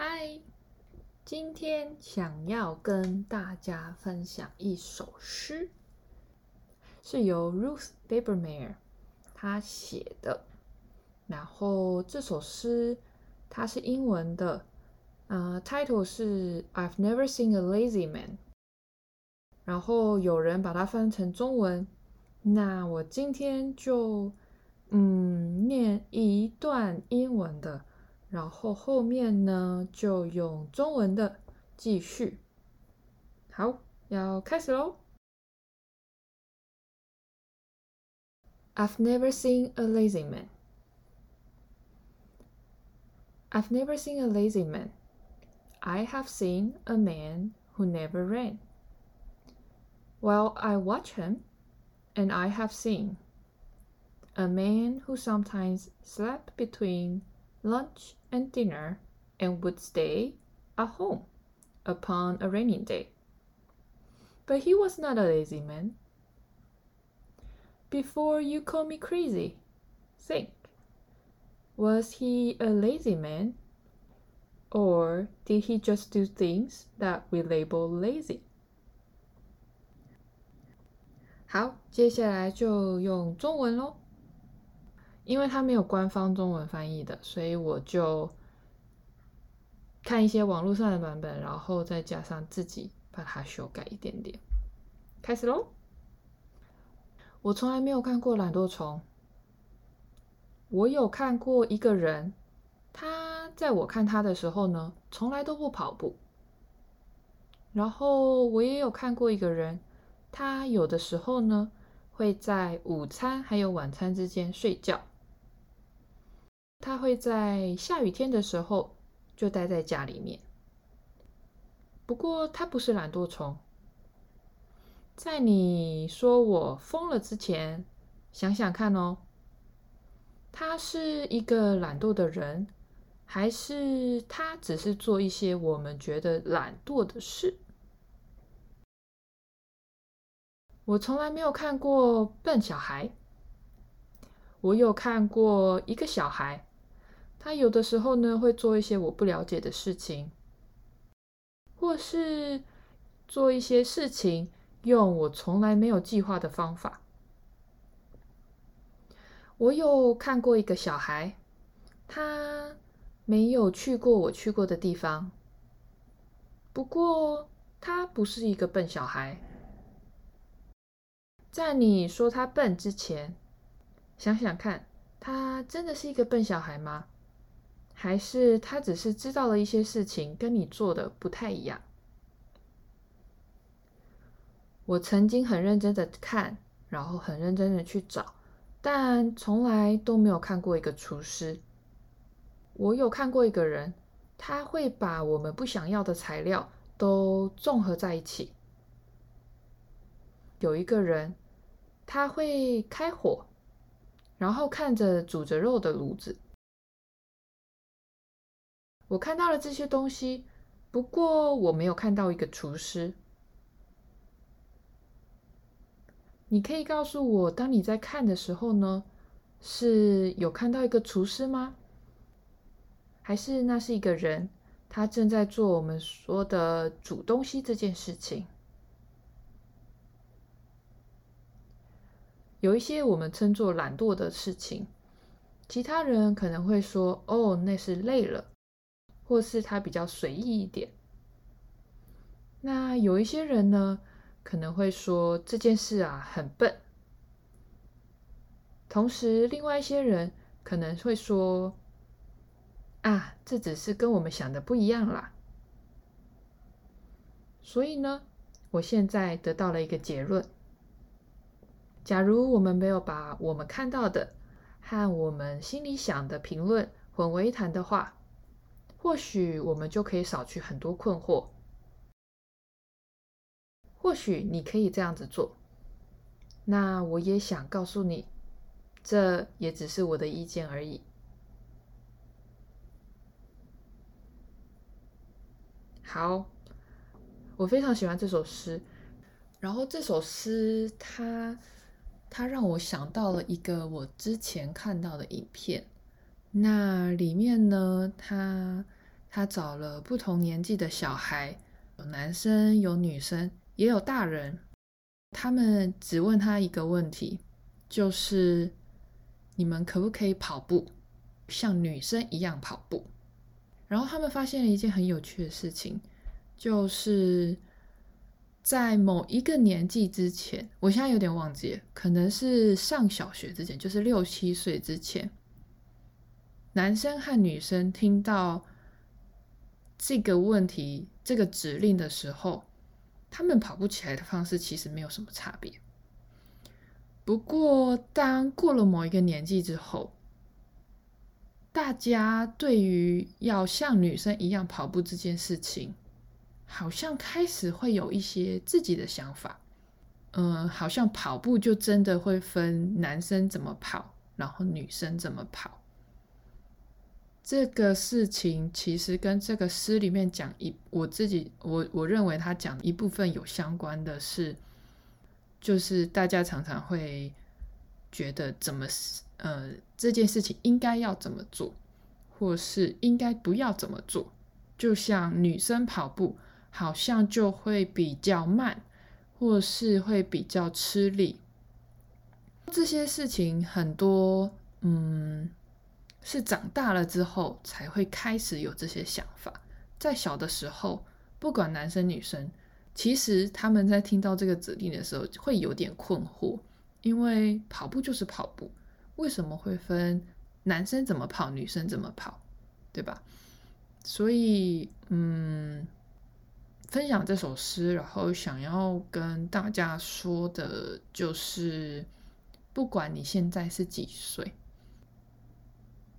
嗨，今天想要跟大家分享一首诗，是由 Ruth Babermeyer 她写的。然后这首诗它是英文的，呃，title 是 I've never seen a lazy man。然后有人把它翻成中文，那我今天就嗯念一段英文的。然后后面呢，就用中文的继续。好，要开始喽。I've never seen a lazy man. I've never seen a lazy man. I have seen a man who never ran. Well, I watch him, and I have seen a man who sometimes slept between lunch and dinner and would stay at home upon a rainy day. But he was not a lazy man. Before you call me crazy, think. Was he a lazy man? Or did he just do things that we label lazy? 好，接下来就用中文喽。 因为它没有官方中文翻译的，所以我就看一些网络上的版本，然后再加上自己把它修改一点点。开始喽！我从来没有看过懒惰虫。我有看过一个人，他在我看他的时候呢，从来都不跑步。然后我也有看过一个人，他有的时候呢，会在午餐还有晚餐之间睡觉。他会在下雨天的时候就待在家里面。不过他不是懒惰虫。在你说我疯了之前，想想看哦，他是一个懒惰的人，还是他只是做一些我们觉得懒惰的事？我从来没有看过笨小孩。我有看过一个小孩。他有的时候呢，会做一些我不了解的事情，或是做一些事情，用我从来没有计划的方法。我有看过一个小孩，他没有去过我去过的地方，不过他不是一个笨小孩。在你说他笨之前，想想看，他真的是一个笨小孩吗？还是他只是知道了一些事情，跟你做的不太一样。我曾经很认真的看，然后很认真的去找，但从来都没有看过一个厨师。我有看过一个人，他会把我们不想要的材料都综合在一起。有一个人，他会开火，然后看着煮着肉的炉子。我看到了这些东西，不过我没有看到一个厨师。你可以告诉我，当你在看的时候呢，是有看到一个厨师吗？还是那是一个人，他正在做我们说的煮东西这件事情？有一些我们称作懒惰的事情，其他人可能会说：“哦，那是累了。”或是他比较随意一点，那有一些人呢，可能会说这件事啊很笨。同时，另外一些人可能会说啊，这只是跟我们想的不一样啦。所以呢，我现在得到了一个结论：假如我们没有把我们看到的和我们心里想的评论混为一谈的话。或许我们就可以少去很多困惑。或许你可以这样子做。那我也想告诉你，这也只是我的意见而已。好，我非常喜欢这首诗。然后这首诗它，它让我想到了一个我之前看到的影片。那里面呢，他他找了不同年纪的小孩，有男生，有女生，也有大人。他们只问他一个问题，就是你们可不可以跑步，像女生一样跑步？然后他们发现了一件很有趣的事情，就是在某一个年纪之前，我现在有点忘记，可能是上小学之前，就是六七岁之前，男生和女生听到这个问题、这个指令的时候，他们跑步起来的方式其实没有什么差别。不过，当过了某一个年纪之后，大家对于要像女生一样跑步这件事情，好像开始会有一些自己的想法。嗯，好像跑步就真的会分男生怎么跑，然后女生怎么跑。这个事情其实跟这个诗里面讲一，我自己我我认为他讲一部分有相关的是，就是大家常常会觉得怎么呃，这件事情应该要怎么做，或是应该不要怎么做。就像女生跑步，好像就会比较慢，或是会比较吃力。这些事情很多，嗯，是长大了之后才会开始有这些想法。在小的时候，不管男生女生，其实他们在听到这个指令的时候，会有点困惑，因为跑步就是跑步。为什么会分男生怎么跑，女生怎么跑，对吧？所以，嗯，分享这首诗，然后想要跟大家说的就是，不管你现在是几岁，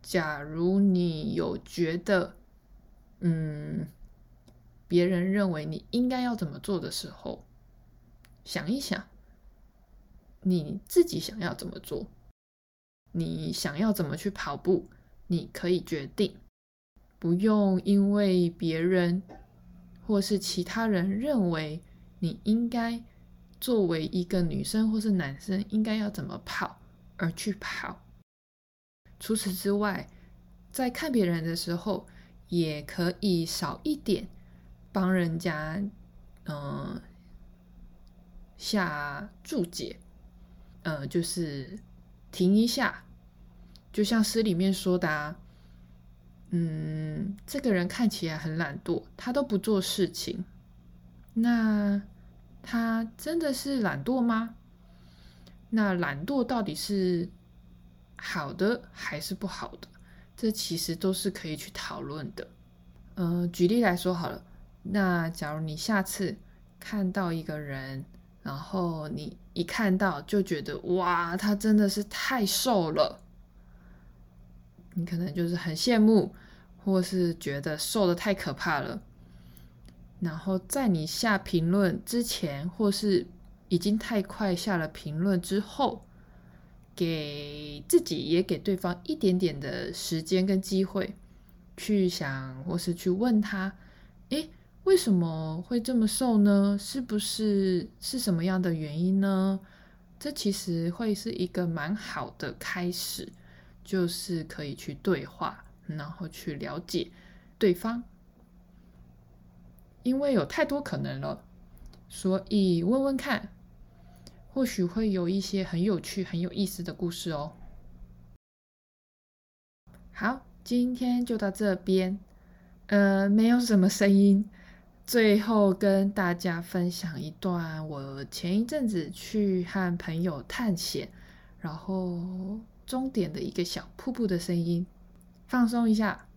假如你有觉得，嗯，别人认为你应该要怎么做的时候，想一想，你自己想要怎么做。你想要怎么去跑步，你可以决定，不用因为别人或是其他人认为你应该作为一个女生或是男生应该要怎么跑而去跑。除此之外，在看别人的时候，也可以少一点帮人家嗯、下注解，呃，就是。停一下，就像诗里面说的啊，嗯，这个人看起来很懒惰，他都不做事情，那他真的是懒惰吗？那懒惰到底是好的还是不好的？这其实都是可以去讨论的。呃，举例来说好了，那假如你下次看到一个人，然后你一看到就觉得哇，他真的是太瘦了。你可能就是很羡慕，或是觉得瘦的太可怕了。然后在你下评论之前，或是已经太快下了评论之后，给自己也给对方一点点的时间跟机会，去想或是去问他，诶。为什么会这么瘦呢？是不是是什么样的原因呢？这其实会是一个蛮好的开始，就是可以去对话，然后去了解对方。因为有太多可能了，所以问问看，或许会有一些很有趣、很有意思的故事哦。好，今天就到这边，呃，没有什么声音。最后跟大家分享一段我前一阵子去和朋友探险，然后终点的一个小瀑布的声音，放松一下。